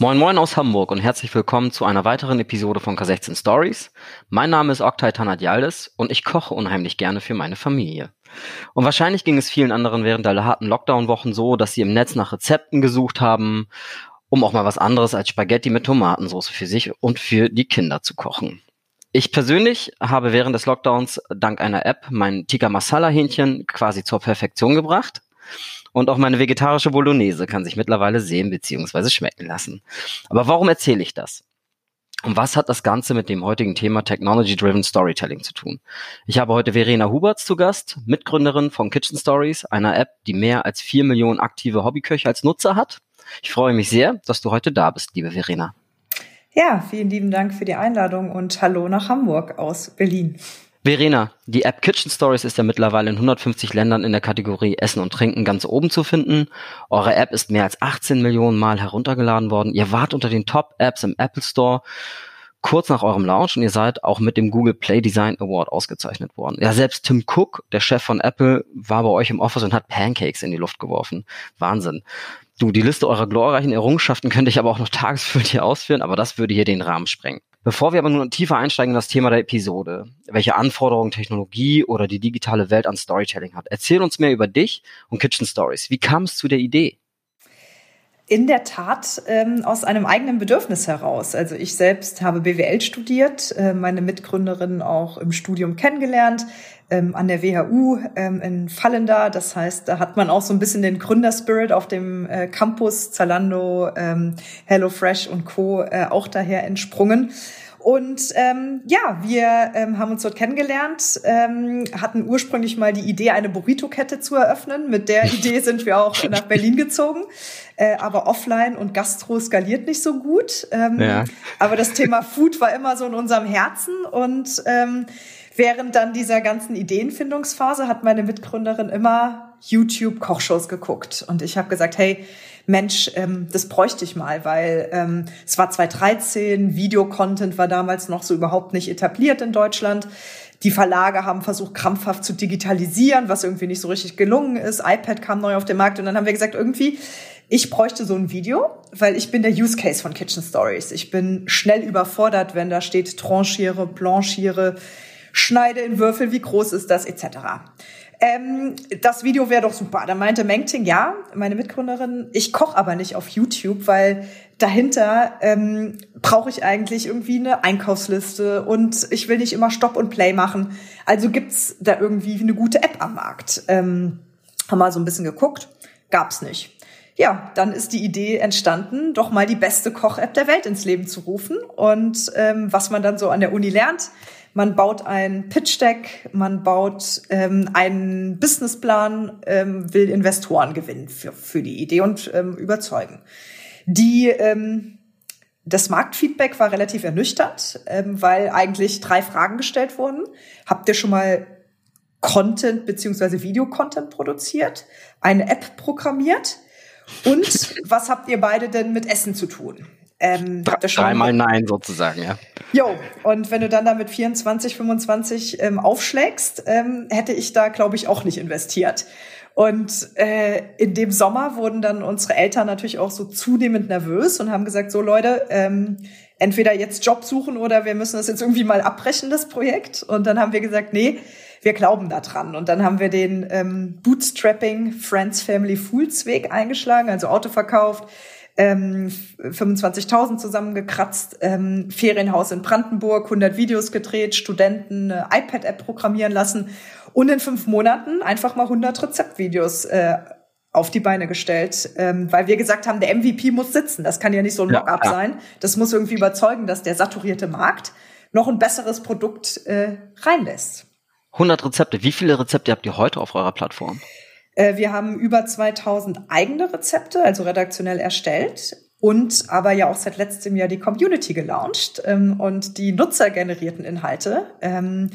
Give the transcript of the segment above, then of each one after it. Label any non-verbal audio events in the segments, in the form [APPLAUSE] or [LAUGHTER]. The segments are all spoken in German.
Moin Moin aus Hamburg und herzlich willkommen zu einer weiteren Episode von K16 Stories. Mein Name ist Oktay Tanadialdes und ich koche unheimlich gerne für meine Familie. Und wahrscheinlich ging es vielen anderen während der harten Lockdown-Wochen so, dass sie im Netz nach Rezepten gesucht haben, um auch mal was anderes als Spaghetti mit Tomatensauce für sich und für die Kinder zu kochen. Ich persönlich habe während des Lockdowns dank einer App mein Tikka Masala Hähnchen quasi zur Perfektion gebracht und auch meine vegetarische Bolognese kann sich mittlerweile sehen bzw. schmecken lassen. Aber warum erzähle ich das? Und was hat das Ganze mit dem heutigen Thema Technology-Driven Storytelling zu tun? Ich habe heute Verena Huberts zu Gast, Mitgründerin von Kitchen Stories, einer App, die mehr als vier Millionen aktive Hobbyköche als Nutzer hat. Ich freue mich sehr, dass du heute da bist, liebe Verena. Ja, vielen lieben Dank für die Einladung und hallo nach Hamburg aus Berlin. Verena, die App Kitchen Stories ist ja mittlerweile in 150 Ländern in der Kategorie Essen und Trinken ganz oben zu finden. Eure App ist mehr als 18 Millionen Mal heruntergeladen worden. Ihr wart unter den Top-Apps im Apple Store kurz nach eurem Launch und ihr seid auch mit dem Google Play Design Award ausgezeichnet worden. Ja, selbst Tim Cook, der Chef von Apple, war bei euch im Office und hat Pancakes in die Luft geworfen. Wahnsinn. Du, die Liste eurer glorreichen Errungenschaften könnte ich aber auch noch [LAUGHS] tagesfüllend hier ausführen, aber das würde hier den Rahmen sprengen. Bevor wir aber nun tiefer einsteigen in das Thema der Episode, welche Anforderungen Technologie oder die digitale Welt an Storytelling hat, erzähl uns mehr über dich und Kitchen Stories. Wie kam es zu der Idee? In der Tat ähm, aus einem eigenen Bedürfnis heraus. Also ich selbst habe BWL studiert, äh, meine Mitgründerin auch im Studium kennengelernt, ähm, an der WHU ähm, in Fallenda. Das heißt, da hat man auch so ein bisschen den Gründerspirit auf dem äh, Campus Zalando, ähm, HelloFresh und Co. Äh, auch daher entsprungen. Und ähm, ja, wir ähm, haben uns dort kennengelernt, ähm, hatten ursprünglich mal die Idee, eine Burrito-Kette zu eröffnen. Mit der [LAUGHS] Idee sind wir auch nach Berlin gezogen. Äh, aber offline und Gastro skaliert nicht so gut. Ähm, ja. Aber das Thema Food war immer so in unserem Herzen und ähm, während dann dieser ganzen Ideenfindungsphase hat meine Mitgründerin immer YouTube-Kochshows geguckt. Und ich habe gesagt, hey, Mensch, ähm, das bräuchte ich mal, weil ähm, es war 2013, Videocontent war damals noch so überhaupt nicht etabliert in Deutschland. Die Verlage haben versucht, krampfhaft zu digitalisieren, was irgendwie nicht so richtig gelungen ist. iPad kam neu auf den Markt und dann haben wir gesagt, irgendwie, ich bräuchte so ein Video, weil ich bin der Use Case von Kitchen Stories. Ich bin schnell überfordert, wenn da steht tranchiere, blanchiere, schneide in Würfel, wie groß ist das, etc ähm, das Video wäre doch super. Da meinte Mengting, ja, meine Mitgründerin, ich koche aber nicht auf YouTube, weil dahinter ähm, brauche ich eigentlich irgendwie eine Einkaufsliste und ich will nicht immer Stop und Play machen. Also gibt's da irgendwie eine gute App am Markt. Ähm, haben mal so ein bisschen geguckt, gab's nicht. Ja, dann ist die Idee entstanden, doch mal die beste Koch-App der Welt ins Leben zu rufen. Und ähm, was man dann so an der Uni lernt, man baut ein Pitch-Deck, man baut ähm, einen Businessplan, ähm, will Investoren gewinnen für, für die Idee und ähm, überzeugen. Die, ähm, das Marktfeedback war relativ ernüchternd, ähm, weil eigentlich drei Fragen gestellt wurden. Habt ihr schon mal Content beziehungsweise Videocontent produziert, eine App programmiert und [LAUGHS] was habt ihr beide denn mit Essen zu tun? Ähm, Dreimal Nein sozusagen, ja. Jo, und wenn du dann da mit 24, 25 ähm, aufschlägst, ähm, hätte ich da, glaube ich, auch nicht investiert. Und äh, in dem Sommer wurden dann unsere Eltern natürlich auch so zunehmend nervös und haben gesagt, so Leute, ähm, entweder jetzt Job suchen oder wir müssen das jetzt irgendwie mal abbrechen, das Projekt. Und dann haben wir gesagt, nee, wir glauben da dran. Und dann haben wir den ähm, Bootstrapping Friends Family Fools Weg eingeschlagen, also Auto verkauft, ähm, 25.000 zusammengekratzt, ähm, Ferienhaus in Brandenburg, 100 Videos gedreht, Studenten eine iPad-App programmieren lassen und in fünf Monaten einfach mal 100 Rezeptvideos äh, auf die Beine gestellt, ähm, weil wir gesagt haben, der MVP muss sitzen. Das kann ja nicht so ein Mockup ja, ja. sein. Das muss irgendwie überzeugen, dass der saturierte Markt noch ein besseres Produkt äh, reinlässt. 100 Rezepte. Wie viele Rezepte habt ihr heute auf eurer Plattform? Äh, wir haben über 2000 eigene Rezepte, also redaktionell erstellt und aber ja auch seit letztem Jahr die Community gelauncht ähm, und die nutzergenerierten Inhalte. Ähm,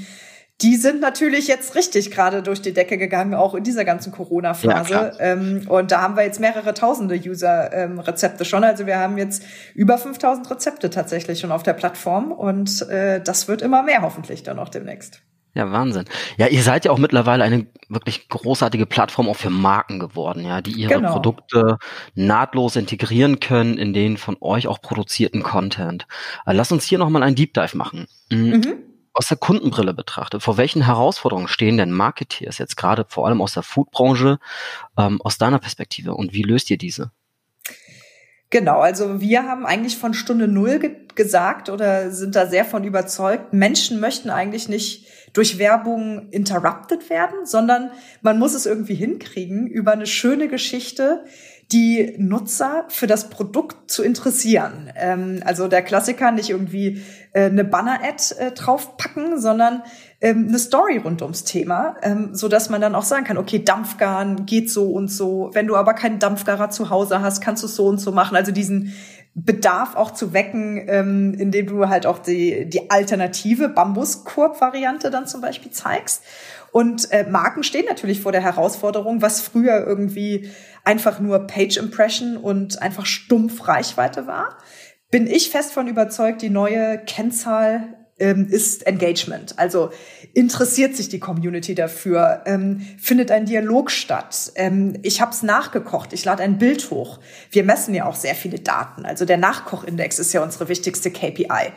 die sind natürlich jetzt richtig gerade durch die Decke gegangen, auch in dieser ganzen Corona-Phase. Ja, ähm, und da haben wir jetzt mehrere tausende User-Rezepte schon. Also wir haben jetzt über 5000 Rezepte tatsächlich schon auf der Plattform und äh, das wird immer mehr hoffentlich dann auch demnächst. Ja, Wahnsinn. Ja, ihr seid ja auch mittlerweile eine wirklich großartige Plattform auch für Marken geworden, ja, die ihre genau. Produkte nahtlos integrieren können in den von euch auch produzierten Content. Äh, lass uns hier nochmal einen Deep Dive machen. Mhm. mhm. Aus der Kundenbrille betrachtet, vor welchen Herausforderungen stehen denn Marketeers jetzt gerade vor allem aus der Foodbranche ähm, aus deiner Perspektive und wie löst ihr diese? Genau, also wir haben eigentlich von Stunde Null ge gesagt oder sind da sehr von überzeugt, Menschen möchten eigentlich nicht durch Werbung interrupted werden, sondern man muss es irgendwie hinkriegen, über eine schöne Geschichte die Nutzer für das Produkt zu interessieren. Ähm, also der Klassiker nicht irgendwie äh, eine Banner-Ad äh, draufpacken, sondern ähm, eine Story rund ums Thema, ähm, so dass man dann auch sagen kann, okay, Dampfgaren geht so und so. Wenn du aber keinen Dampfgarer zu Hause hast, kannst du so und so machen. Also diesen Bedarf auch zu wecken, ähm, indem du halt auch die, die alternative Bambuskorb-Variante dann zum Beispiel zeigst. Und äh, Marken stehen natürlich vor der Herausforderung, was früher irgendwie einfach nur Page Impression und einfach stumpf Reichweite war. Bin ich fest von überzeugt, die neue Kennzahl ähm, ist Engagement. Also interessiert sich die Community dafür, ähm, findet ein Dialog statt. Ähm, ich habe es nachgekocht, ich lade ein Bild hoch. Wir messen ja auch sehr viele Daten. Also der Nachkochindex ist ja unsere wichtigste KPI.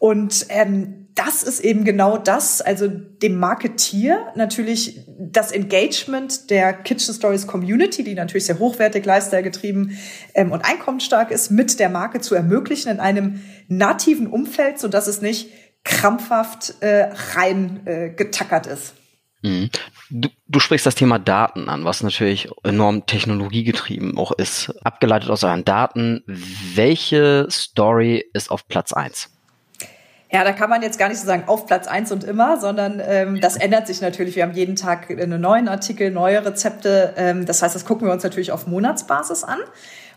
Und ähm, das ist eben genau das, also dem Marketier natürlich das Engagement der Kitchen Stories Community, die natürlich sehr hochwertig, lifestyle getrieben ähm, und einkommensstark ist, mit der Marke zu ermöglichen in einem nativen Umfeld, so dass es nicht krampfhaft äh, rein äh, getackert ist. Mhm. Du, du sprichst das Thema Daten an, was natürlich enorm technologiegetrieben auch ist. Abgeleitet aus euren Daten, welche Story ist auf Platz eins? Ja, da kann man jetzt gar nicht so sagen, auf Platz eins und immer, sondern ähm, das ändert sich natürlich. Wir haben jeden Tag einen neuen Artikel, neue Rezepte. Ähm, das heißt, das gucken wir uns natürlich auf Monatsbasis an.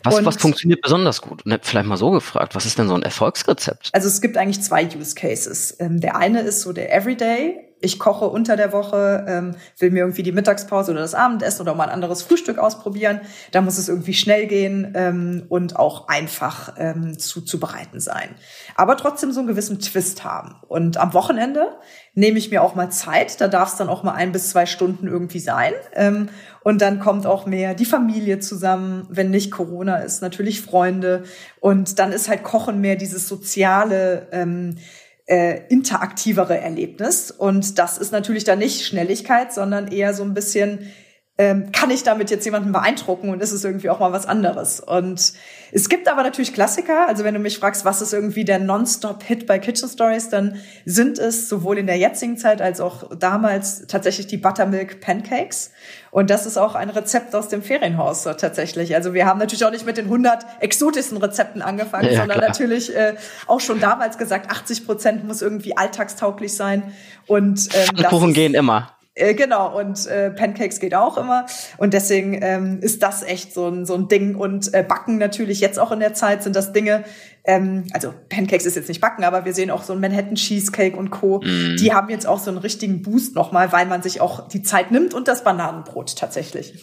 Was, was funktioniert besonders gut? Ne, vielleicht mal so gefragt, was ist denn so ein Erfolgsrezept? Also es gibt eigentlich zwei Use Cases. Ähm, der eine ist so der Everyday. Ich koche unter der Woche, ähm, will mir irgendwie die Mittagspause oder das Abendessen oder mal ein anderes Frühstück ausprobieren. Da muss es irgendwie schnell gehen ähm, und auch einfach ähm, zuzubereiten sein. Aber trotzdem so einen gewissen Twist haben. Und am Wochenende nehme ich mir auch mal Zeit. Da darf es dann auch mal ein bis zwei Stunden irgendwie sein. Ähm, und dann kommt auch mehr die Familie zusammen, wenn nicht Corona ist, natürlich Freunde. Und dann ist halt Kochen mehr dieses soziale, ähm, äh, interaktivere Erlebnis. Und das ist natürlich dann nicht Schnelligkeit, sondern eher so ein bisschen ähm, kann ich damit jetzt jemanden beeindrucken und ist es irgendwie auch mal was anderes. Und es gibt aber natürlich Klassiker. Also wenn du mich fragst, was ist irgendwie der Non-Stop-Hit bei Kitchen Stories, dann sind es sowohl in der jetzigen Zeit als auch damals tatsächlich die Buttermilk Pancakes. Und das ist auch ein Rezept aus dem Ferienhaus tatsächlich. Also wir haben natürlich auch nicht mit den 100 exotischsten Rezepten angefangen, ja, sondern klar. natürlich äh, auch schon damals gesagt, 80 Prozent muss irgendwie alltagstauglich sein. Und ähm, Kuchen gehen immer. Äh, genau, und äh, Pancakes geht auch immer. Und deswegen ähm, ist das echt so ein, so ein Ding. Und äh, Backen natürlich jetzt auch in der Zeit sind das Dinge, ähm, also Pancakes ist jetzt nicht Backen, aber wir sehen auch so ein Manhattan Cheesecake und Co. Mm. Die haben jetzt auch so einen richtigen Boost nochmal, weil man sich auch die Zeit nimmt und das Bananenbrot tatsächlich.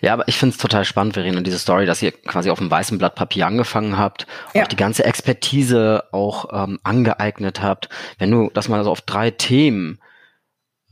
Ja, aber ich finde es total spannend, Verena, diese Story, dass ihr quasi auf einem weißen Blatt Papier angefangen habt, ja. auch die ganze Expertise auch ähm, angeeignet habt. Wenn du das mal so auf drei Themen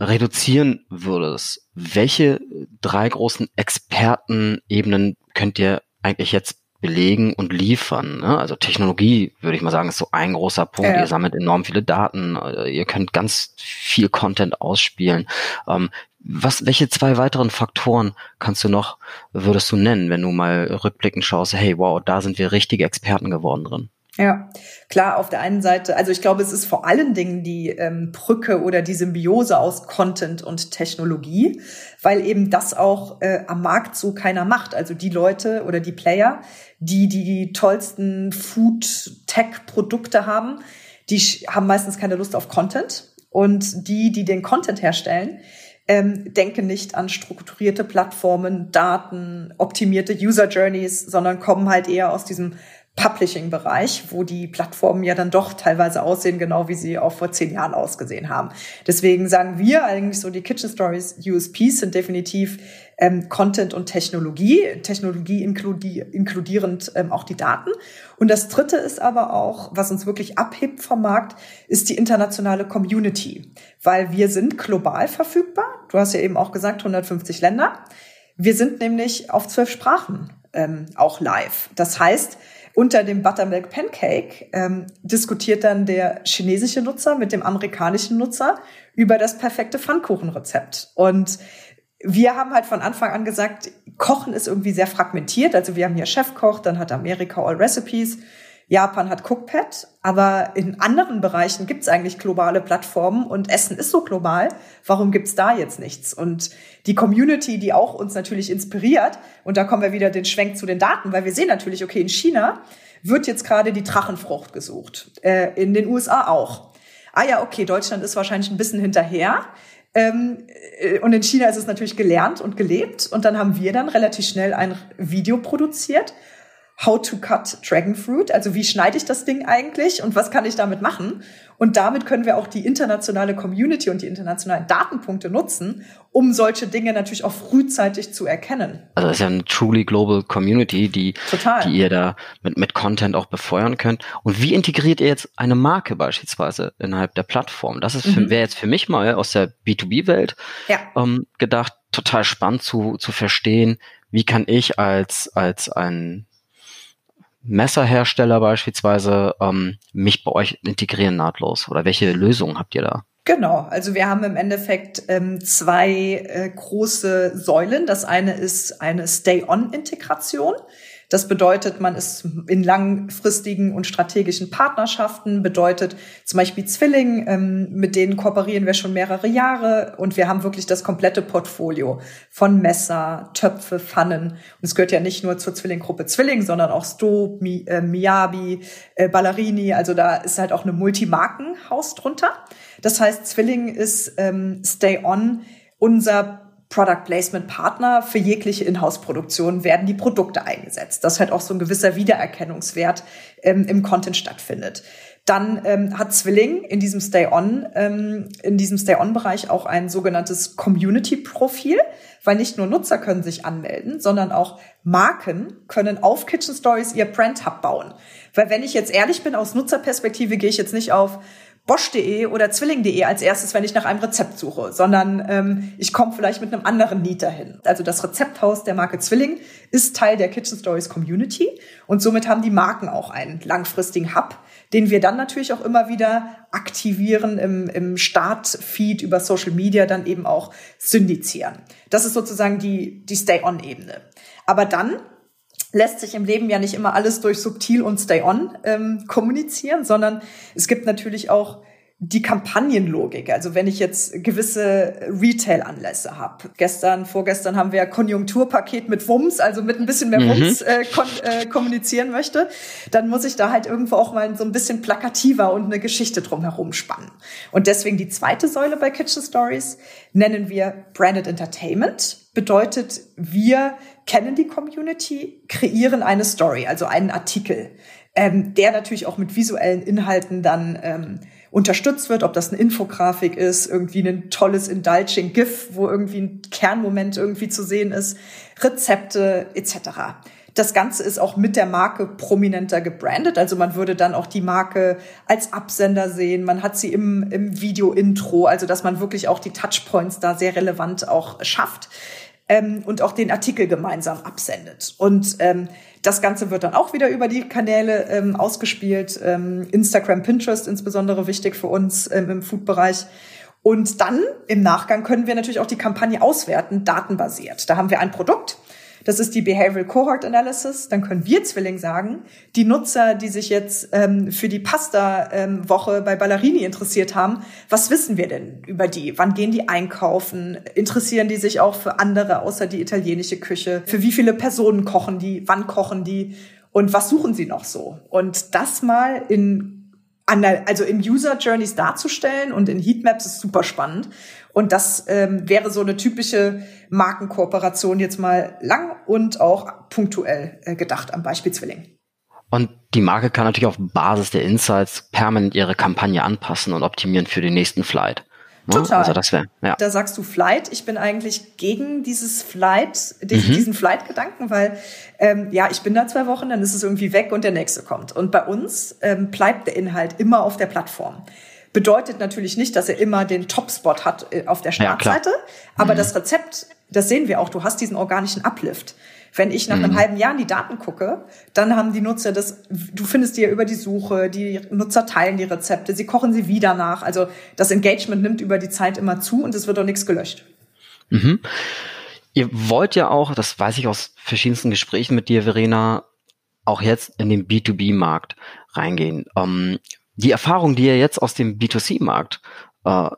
reduzieren würdest, welche drei großen Expertenebenen könnt ihr eigentlich jetzt belegen und liefern? Ne? Also Technologie, würde ich mal sagen, ist so ein großer Punkt. Ja. Ihr sammelt enorm viele Daten, äh, ihr könnt ganz viel Content ausspielen. Ähm, was, welche zwei weiteren Faktoren kannst du noch, würdest du nennen, wenn du mal rückblickend schaust, hey, wow, da sind wir richtige Experten geworden drin? Ja, klar, auf der einen Seite, also ich glaube, es ist vor allen Dingen die ähm, Brücke oder die Symbiose aus Content und Technologie, weil eben das auch äh, am Markt so keiner macht. Also die Leute oder die Player, die die, tollsten Food-Tech-Produkte haben, die haben meistens keine Lust auf Content. Und die, die den Content herstellen, ähm, denken nicht an strukturierte Plattformen, Daten, optimierte User Journeys, sondern kommen halt eher aus diesem Publishing-Bereich, wo die Plattformen ja dann doch teilweise aussehen, genau wie sie auch vor zehn Jahren ausgesehen haben. Deswegen sagen wir eigentlich so, die Kitchen Stories USPs sind definitiv ähm, Content und Technologie, Technologie inkludi inkludierend ähm, auch die Daten. Und das Dritte ist aber auch, was uns wirklich abhebt vom Markt, ist die internationale Community, weil wir sind global verfügbar. Du hast ja eben auch gesagt, 150 Länder. Wir sind nämlich auf zwölf Sprachen ähm, auch live. Das heißt, unter dem Buttermilk Pancake ähm, diskutiert dann der chinesische Nutzer mit dem amerikanischen Nutzer über das perfekte Pfannkuchenrezept. Und wir haben halt von Anfang an gesagt, Kochen ist irgendwie sehr fragmentiert. Also wir haben hier Chefkoch, dann hat Amerika All Recipes Japan hat Cookpad, aber in anderen Bereichen gibt es eigentlich globale Plattformen und Essen ist so global. Warum gibt es da jetzt nichts? Und die Community, die auch uns natürlich inspiriert, und da kommen wir wieder den Schwenk zu den Daten, weil wir sehen natürlich, okay, in China wird jetzt gerade die Drachenfrucht gesucht, äh, in den USA auch. Ah ja, okay, Deutschland ist wahrscheinlich ein bisschen hinterher. Ähm, äh, und in China ist es natürlich gelernt und gelebt. Und dann haben wir dann relativ schnell ein Video produziert How to cut Dragon Fruit, also wie schneide ich das Ding eigentlich und was kann ich damit machen? Und damit können wir auch die internationale Community und die internationalen Datenpunkte nutzen, um solche Dinge natürlich auch frühzeitig zu erkennen. Also das ist ja eine truly global Community, die, Total. die ihr da mit, mit Content auch befeuern könnt. Und wie integriert ihr jetzt eine Marke beispielsweise innerhalb der Plattform? Das ist mhm. wäre jetzt für mich mal aus der B2B-Welt ja. ähm, gedacht, total spannend zu, zu verstehen, wie kann ich als, als ein Messerhersteller beispielsweise ähm, mich bei euch integrieren nahtlos? Oder welche Lösungen habt ihr da? Genau, also wir haben im Endeffekt ähm, zwei äh, große Säulen. Das eine ist eine Stay-on-Integration. Das bedeutet, man ist in langfristigen und strategischen Partnerschaften, bedeutet zum Beispiel Zwilling, ähm, mit denen kooperieren wir schon mehrere Jahre und wir haben wirklich das komplette Portfolio von Messer, Töpfe, Pfannen. Und es gehört ja nicht nur zur Zwillinggruppe Zwilling, sondern auch Sto, Mi, äh, Miyabi, äh, Ballerini. Also da ist halt auch eine Multimarkenhaus drunter. Das heißt, Zwilling ist ähm, Stay On unser Product Placement Partner für jegliche Inhouse-Produktion werden die Produkte eingesetzt, dass halt auch so ein gewisser Wiedererkennungswert ähm, im Content stattfindet. Dann ähm, hat Zwilling in diesem Stay-On, ähm, in diesem Stay-On-Bereich auch ein sogenanntes Community-Profil, weil nicht nur Nutzer können sich anmelden, sondern auch Marken können auf Kitchen Stories ihr Brand Hub bauen. Weil wenn ich jetzt ehrlich bin, aus Nutzerperspektive gehe ich jetzt nicht auf Bosch.de oder Zwilling.de als erstes, wenn ich nach einem Rezept suche, sondern ähm, ich komme vielleicht mit einem anderen Lied dahin. Also das Rezepthaus der Marke Zwilling ist Teil der Kitchen Stories Community und somit haben die Marken auch einen langfristigen Hub, den wir dann natürlich auch immer wieder aktivieren im, im Startfeed über Social Media, dann eben auch syndizieren. Das ist sozusagen die, die Stay-on-Ebene. Aber dann lässt sich im Leben ja nicht immer alles durch subtil und stay on ähm, kommunizieren, sondern es gibt natürlich auch die Kampagnenlogik. Also wenn ich jetzt gewisse Retail-Anlässe habe. Gestern, vorgestern haben wir ja Konjunkturpaket mit Wumms, also mit ein bisschen mehr mhm. Wumms äh, äh, kommunizieren möchte, dann muss ich da halt irgendwo auch mal so ein bisschen plakativer und eine Geschichte drumherum spannen. Und deswegen die zweite Säule bei Kitchen Stories nennen wir Branded Entertainment. Bedeutet, wir kennen die Community, kreieren eine Story, also einen Artikel, ähm, der natürlich auch mit visuellen Inhalten dann ähm, unterstützt wird, ob das eine Infografik ist, irgendwie ein tolles Indulging GIF, wo irgendwie ein Kernmoment irgendwie zu sehen ist, Rezepte etc. Das Ganze ist auch mit der Marke prominenter gebrandet. Also man würde dann auch die Marke als Absender sehen. Man hat sie im, im Video-Intro, also dass man wirklich auch die Touchpoints da sehr relevant auch schafft ähm, und auch den Artikel gemeinsam absendet. Und ähm, das Ganze wird dann auch wieder über die Kanäle ähm, ausgespielt. Ähm, Instagram, Pinterest insbesondere wichtig für uns ähm, im Food-Bereich. Und dann im Nachgang können wir natürlich auch die Kampagne auswerten, datenbasiert. Da haben wir ein Produkt, das ist die Behavioral Cohort Analysis. Dann können wir Zwilling sagen, die Nutzer, die sich jetzt ähm, für die Pasta-Woche ähm, bei Ballerini interessiert haben, was wissen wir denn über die? Wann gehen die einkaufen? Interessieren die sich auch für andere außer die italienische Küche? Für wie viele Personen kochen die? Wann kochen die? Und was suchen sie noch so? Und das mal in also im User Journeys darzustellen und in Heatmaps ist super spannend. Und das ähm, wäre so eine typische Markenkooperation jetzt mal lang und auch punktuell äh, gedacht am Beispiel Zwilling. Und die Marke kann natürlich auf Basis der Insights permanent ihre Kampagne anpassen und optimieren für den nächsten Flight. Ne? Total. Also das wäre, ja. Da sagst du Flight. Ich bin eigentlich gegen dieses Flight, diesen, mhm. diesen Flight-Gedanken, weil ähm, ja, ich bin da zwei Wochen, dann ist es irgendwie weg und der nächste kommt. Und bei uns ähm, bleibt der Inhalt immer auf der Plattform. Bedeutet natürlich nicht, dass er immer den Top-Spot hat äh, auf der Startseite, ja, aber mhm. das Rezept, das sehen wir auch, du hast diesen organischen Uplift. Wenn ich nach einem mhm. halben Jahr in die Daten gucke, dann haben die Nutzer das, du findest die ja über die Suche, die Nutzer teilen die Rezepte, sie kochen sie wieder nach. Also das Engagement nimmt über die Zeit immer zu und es wird auch nichts gelöscht. Mhm. Ihr wollt ja auch, das weiß ich aus verschiedensten Gesprächen mit dir, Verena, auch jetzt in den B2B-Markt reingehen. Ähm, die Erfahrung, die ihr jetzt aus dem B2C-Markt äh,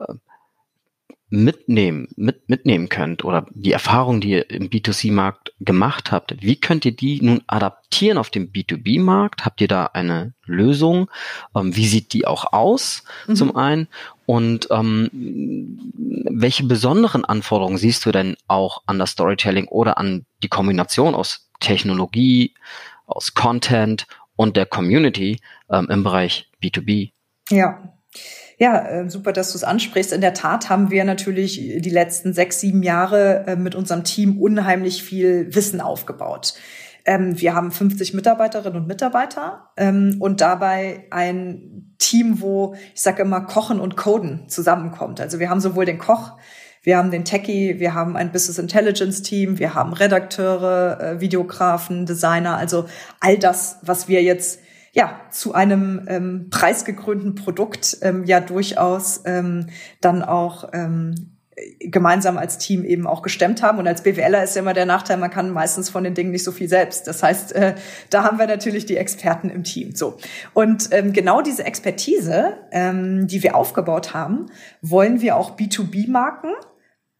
mitnehmen, mit, mitnehmen könnt oder die Erfahrung, die ihr im B2C-Markt gemacht habt, wie könnt ihr die nun adaptieren auf dem B2B-Markt? Habt ihr da eine Lösung? Ähm, wie sieht die auch aus mhm. zum einen? Und ähm, welche besonderen Anforderungen siehst du denn auch an das Storytelling oder an die Kombination aus Technologie, aus Content und der Community ähm, im Bereich B2B? Ja, ja, äh, super, dass du es ansprichst. In der Tat haben wir natürlich die letzten sechs, sieben Jahre äh, mit unserem Team unheimlich viel Wissen aufgebaut. Ähm, wir haben 50 Mitarbeiterinnen und Mitarbeiter ähm, und dabei ein Team, wo ich sage immer Kochen und Coden zusammenkommt. Also wir haben sowohl den Koch, wir haben den Techie, wir haben ein Business Intelligence Team, wir haben Redakteure, äh, Videografen, Designer, also all das, was wir jetzt ja zu einem ähm, preisgekrönten Produkt ähm, ja durchaus ähm, dann auch ähm, gemeinsam als Team eben auch gestemmt haben. Und als BWLer ist ja immer der Nachteil, man kann meistens von den Dingen nicht so viel selbst. Das heißt, äh, da haben wir natürlich die Experten im Team. So. Und ähm, genau diese Expertise, ähm, die wir aufgebaut haben, wollen wir auch B2B-Marken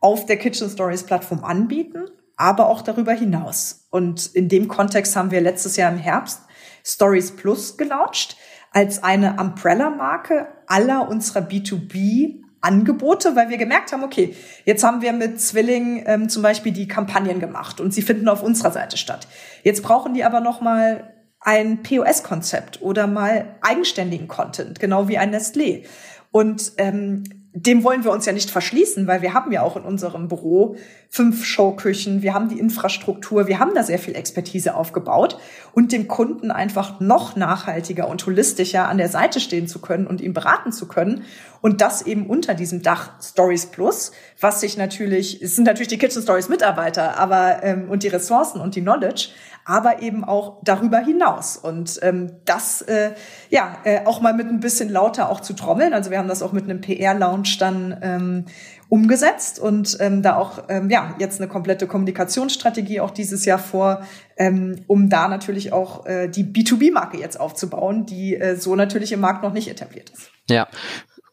auf der Kitchen Stories Plattform anbieten, aber auch darüber hinaus. Und in dem Kontext haben wir letztes Jahr im Herbst Stories Plus gelauncht als eine Umbrella-Marke aller unserer B2B Angebote, weil wir gemerkt haben, okay, jetzt haben wir mit Zwilling ähm, zum Beispiel die Kampagnen gemacht und sie finden auf unserer Seite statt. Jetzt brauchen die aber noch mal ein POS-Konzept oder mal eigenständigen Content, genau wie ein Nestlé. Und ähm, dem wollen wir uns ja nicht verschließen, weil wir haben ja auch in unserem Büro fünf Showküchen, wir haben die Infrastruktur, wir haben da sehr viel Expertise aufgebaut und dem Kunden einfach noch nachhaltiger und holistischer an der Seite stehen zu können und ihm beraten zu können. Und das eben unter diesem Dach Stories Plus, was sich natürlich, es sind natürlich die Kitchen Stories Mitarbeiter, aber ähm, und die Ressourcen und die Knowledge, aber eben auch darüber hinaus. Und ähm, das äh, ja äh, auch mal mit ein bisschen lauter auch zu trommeln. Also wir haben das auch mit einem PR-Lounge dann ähm, umgesetzt und ähm, da auch ähm, ja jetzt eine komplette Kommunikationsstrategie auch dieses Jahr vor, ähm, um da natürlich auch äh, die B2B-Marke jetzt aufzubauen, die äh, so natürlich im Markt noch nicht etabliert ist. Ja,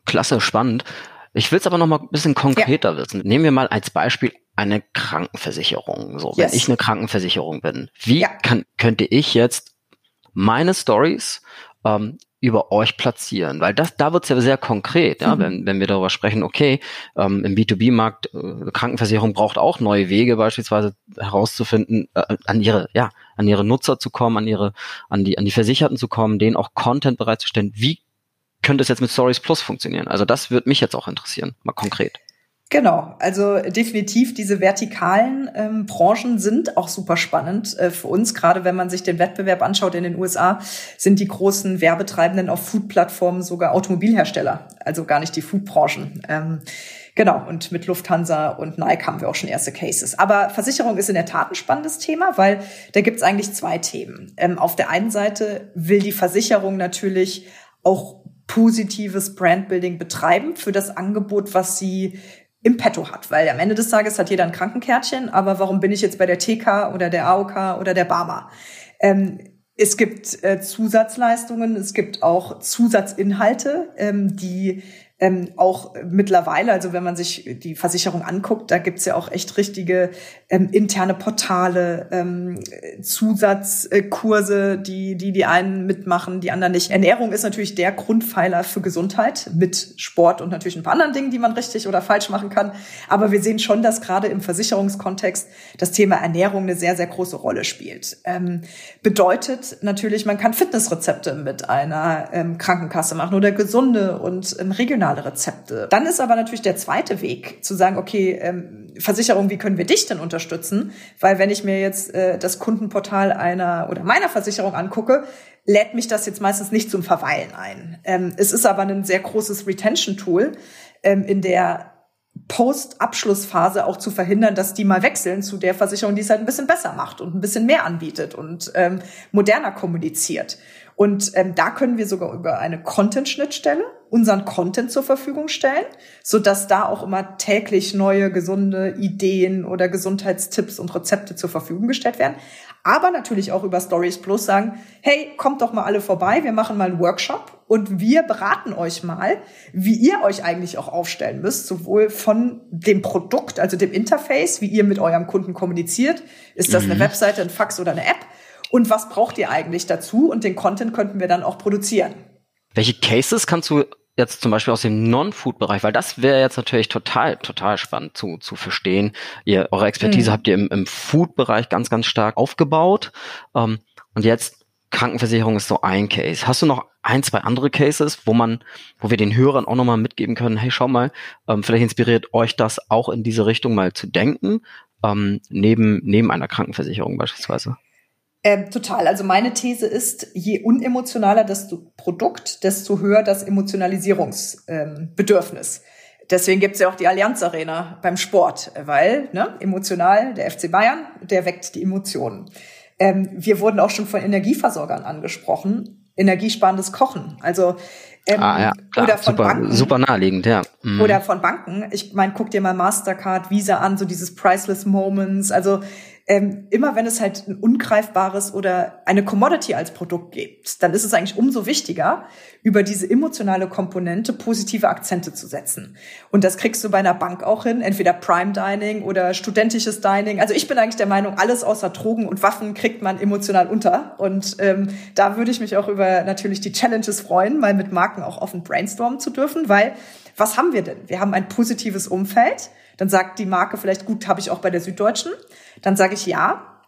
klasse, spannend. Ich will es aber noch mal ein bisschen konkreter ja. wissen. Nehmen wir mal als Beispiel eine Krankenversicherung. So, yes. wenn ich eine Krankenversicherung bin, wie ja. kann, könnte ich jetzt meine Stories ähm, über euch platzieren? Weil das, da wird's ja sehr konkret, ja, mhm. wenn, wenn wir darüber sprechen, okay, ähm, im B2B-Markt, äh, Krankenversicherung braucht auch neue Wege, beispielsweise herauszufinden, äh, an ihre, ja, an ihre Nutzer zu kommen, an ihre, an die, an die Versicherten zu kommen, denen auch Content bereitzustellen. Wie könnte es jetzt mit Stories Plus funktionieren? Also das würde mich jetzt auch interessieren, mal konkret. Genau, also definitiv diese vertikalen ähm, Branchen sind auch super spannend äh, für uns. Gerade wenn man sich den Wettbewerb anschaut in den USA, sind die großen Werbetreibenden auf Food-Plattformen sogar Automobilhersteller, also gar nicht die Food-Branchen. Ähm, genau, und mit Lufthansa und Nike haben wir auch schon erste Cases. Aber Versicherung ist in der Tat ein spannendes Thema, weil da gibt's eigentlich zwei Themen. Ähm, auf der einen Seite will die Versicherung natürlich auch positives Brandbuilding betreiben für das Angebot, was sie im Petto hat, weil am Ende des Tages hat jeder ein Krankenkärtchen, aber warum bin ich jetzt bei der TK oder der AOK oder der Barmer? Ähm, es gibt äh, Zusatzleistungen, es gibt auch Zusatzinhalte, ähm, die ähm, auch mittlerweile, also wenn man sich die Versicherung anguckt, da gibt's ja auch echt richtige ähm, interne Portale, ähm, Zusatzkurse, die, die die einen mitmachen, die anderen nicht. Ernährung ist natürlich der Grundpfeiler für Gesundheit mit Sport und natürlich ein paar anderen Dingen, die man richtig oder falsch machen kann. Aber wir sehen schon, dass gerade im Versicherungskontext das Thema Ernährung eine sehr, sehr große Rolle spielt. Ähm, bedeutet natürlich, man kann Fitnessrezepte mit einer ähm, Krankenkasse machen oder gesunde und ähm, regionale regionale Rezepte. Dann ist aber natürlich der zweite Weg zu sagen, okay, ähm, Versicherung, wie können wir dich denn unterstützen? Weil wenn ich mir jetzt äh, das Kundenportal einer oder meiner Versicherung angucke, lädt mich das jetzt meistens nicht zum Verweilen ein. Ähm, es ist aber ein sehr großes Retention-Tool, ähm, in der Post-Abschlussphase auch zu verhindern, dass die mal wechseln zu der Versicherung, die es halt ein bisschen besser macht und ein bisschen mehr anbietet und ähm, moderner kommuniziert. Und ähm, da können wir sogar über eine Content-Schnittstelle unseren Content zur Verfügung stellen, so dass da auch immer täglich neue gesunde Ideen oder Gesundheitstipps und Rezepte zur Verfügung gestellt werden. Aber natürlich auch über Stories Plus sagen, hey, kommt doch mal alle vorbei, wir machen mal einen Workshop und wir beraten euch mal, wie ihr euch eigentlich auch aufstellen müsst, sowohl von dem Produkt, also dem Interface, wie ihr mit eurem Kunden kommuniziert. Ist das mhm. eine Webseite, ein Fax oder eine App? Und was braucht ihr eigentlich dazu? Und den Content könnten wir dann auch produzieren. Welche Cases kannst du jetzt zum Beispiel aus dem Non-Food-Bereich, weil das wäre jetzt natürlich total, total spannend zu, zu verstehen. Ihr, eure Expertise mhm. habt ihr im, im Food-Bereich ganz, ganz stark aufgebaut. Ähm, und jetzt Krankenversicherung ist so ein Case. Hast du noch ein, zwei andere Cases, wo man, wo wir den Hörern auch nochmal mitgeben können, hey, schau mal, ähm, vielleicht inspiriert euch das auch in diese Richtung mal zu denken, ähm, neben, neben einer Krankenversicherung beispielsweise? Ähm, total. Also meine These ist, je unemotionaler das Produkt, desto höher das Emotionalisierungsbedürfnis. Ähm, Deswegen gibt's ja auch die Allianz Arena beim Sport, weil ne, emotional, der FC Bayern, der weckt die Emotionen. Ähm, wir wurden auch schon von Energieversorgern angesprochen, energiesparendes Kochen. Also ähm, ah, ja, klar. oder von super, Banken. Super naheliegend, ja. Mhm. Oder von Banken. Ich meine, guck dir mal Mastercard, Visa an, so dieses Priceless Moments. Also ähm, immer wenn es halt ein ungreifbares oder eine Commodity als Produkt gibt, dann ist es eigentlich umso wichtiger, über diese emotionale Komponente positive Akzente zu setzen. Und das kriegst du bei einer Bank auch hin, entweder Prime Dining oder studentisches Dining. Also ich bin eigentlich der Meinung, alles außer Drogen und Waffen kriegt man emotional unter. Und ähm, da würde ich mich auch über natürlich die Challenges freuen, mal mit Marken auch offen brainstormen zu dürfen, weil was haben wir denn? Wir haben ein positives Umfeld. Dann sagt die Marke vielleicht, gut, habe ich auch bei der Süddeutschen. Dann sage ich ja,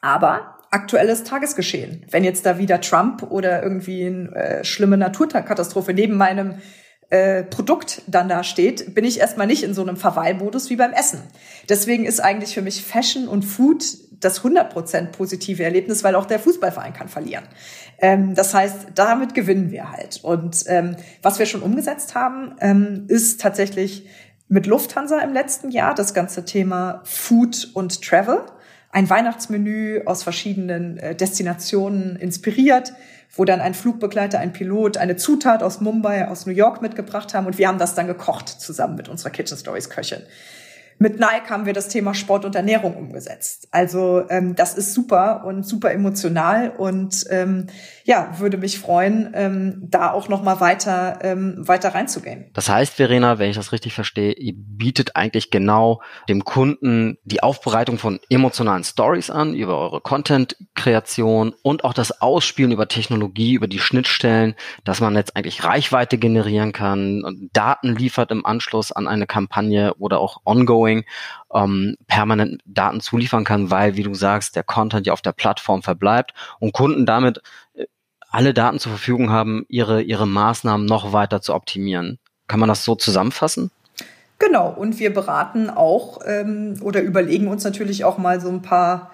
aber aktuelles Tagesgeschehen. Wenn jetzt da wieder Trump oder irgendwie eine äh, schlimme Naturkatastrophe neben meinem äh, Produkt dann da steht, bin ich erstmal nicht in so einem Verweilmodus wie beim Essen. Deswegen ist eigentlich für mich Fashion und Food das 100% positive Erlebnis, weil auch der Fußballverein kann verlieren. Ähm, das heißt, damit gewinnen wir halt. Und ähm, was wir schon umgesetzt haben, ähm, ist tatsächlich mit Lufthansa im letzten Jahr das ganze Thema Food und Travel. Ein Weihnachtsmenü aus verschiedenen äh, Destinationen inspiriert, wo dann ein Flugbegleiter, ein Pilot eine Zutat aus Mumbai, aus New York mitgebracht haben und wir haben das dann gekocht zusammen mit unserer Kitchen Stories Köchin. Mit Nike haben wir das Thema Sport und Ernährung umgesetzt. Also ähm, das ist super und super emotional und ähm, ja, würde mich freuen, ähm, da auch noch mal weiter ähm, weiter reinzugehen. Das heißt, Verena, wenn ich das richtig verstehe, ihr bietet eigentlich genau dem Kunden die Aufbereitung von emotionalen Stories an über eure Content-Kreation und auch das Ausspielen über Technologie, über die Schnittstellen, dass man jetzt eigentlich Reichweite generieren kann, und Daten liefert im Anschluss an eine Kampagne oder auch ongoing ongoing ähm, permanent Daten zuliefern kann, weil, wie du sagst, der Content ja auf der Plattform verbleibt und Kunden damit äh, alle Daten zur Verfügung haben, ihre, ihre Maßnahmen noch weiter zu optimieren. Kann man das so zusammenfassen? Genau, und wir beraten auch ähm, oder überlegen uns natürlich auch mal so ein paar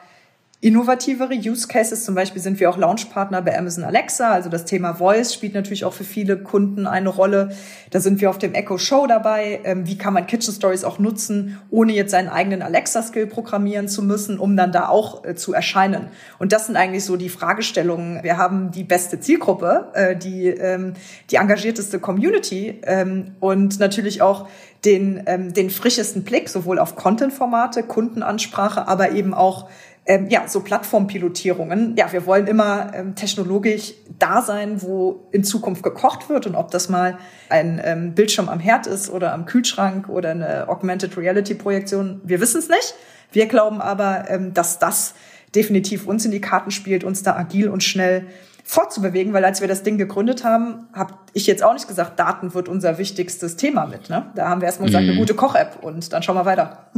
innovativere Use Cases. Zum Beispiel sind wir auch Launchpartner bei Amazon Alexa. Also das Thema Voice spielt natürlich auch für viele Kunden eine Rolle. Da sind wir auf dem Echo Show dabei. Ähm, wie kann man Kitchen Stories auch nutzen, ohne jetzt seinen eigenen Alexa-Skill programmieren zu müssen, um dann da auch äh, zu erscheinen? Und das sind eigentlich so die Fragestellungen. Wir haben die beste Zielgruppe, äh, die, ähm, die engagierteste Community ähm, und natürlich auch den, den frischesten Blick sowohl auf Content-Formate, Kundenansprache, aber eben auch ähm, ja, so Plattformpilotierungen. Ja, wir wollen immer ähm, technologisch da sein, wo in Zukunft gekocht wird und ob das mal ein ähm, Bildschirm am Herd ist oder am Kühlschrank oder eine Augmented Reality Projektion. Wir wissen es nicht. Wir glauben aber, ähm, dass das definitiv uns in die Karten spielt, uns da agil und schnell fortzubewegen, weil als wir das Ding gegründet haben, habe ich jetzt auch nicht gesagt, Daten wird unser wichtigstes Thema mit. Ne? Da haben wir erstmal gesagt, mhm. eine gute Koch-App und dann schauen wir weiter.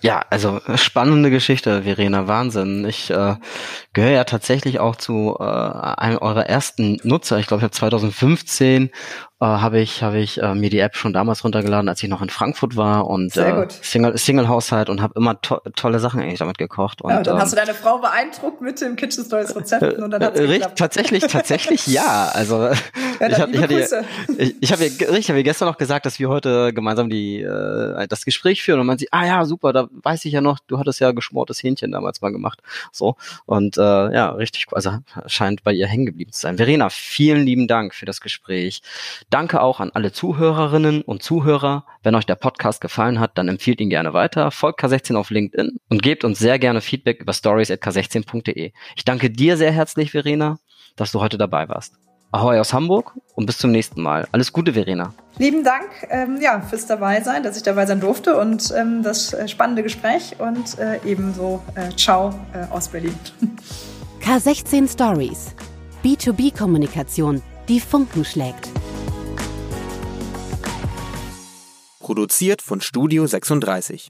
Ja, also spannende Geschichte, Verena, Wahnsinn. Ich äh, gehöre ja tatsächlich auch zu äh, einem eurer ersten Nutzer. Ich glaube, ich habe 2015 äh, habe ich, habe ich äh, mir die App schon damals runtergeladen, als ich noch in Frankfurt war und äh, Single, Single Haushalt und habe immer to tolle Sachen eigentlich damit gekocht. Und, ja, und dann ähm, hast du deine Frau beeindruckt mit dem Kitchen Stories Rezepten und dann hat's äh, geklappt. Tatsächlich, tatsächlich ja. Also [LAUGHS] ja, [LAUGHS] ich, hab, ich, hatte, ich, ich habe ich hab ihr gestern noch gesagt, dass wir heute gemeinsam die äh, das Gespräch führen und man sieht, ah ja, super, da weiß ich ja noch, du hattest ja geschmortes Hähnchen damals mal gemacht. So und äh, ja, richtig, also scheint bei ihr hängen geblieben zu sein. Verena, vielen lieben Dank für das Gespräch. Danke auch an alle Zuhörerinnen und Zuhörer. Wenn euch der Podcast gefallen hat, dann empfiehlt ihn gerne weiter, folgt K16 auf LinkedIn und gebt uns sehr gerne Feedback über stories.k16.de. Ich danke dir sehr herzlich, Verena, dass du heute dabei warst. Ahoi aus Hamburg und bis zum nächsten Mal. Alles Gute, Verena. Lieben Dank ähm, ja, fürs dabei sein, dass ich dabei sein durfte und ähm, das äh, spannende Gespräch und äh, ebenso äh, Ciao äh, aus Berlin. K16 Stories. B2B-Kommunikation, die Funken schlägt. Produziert von Studio 36.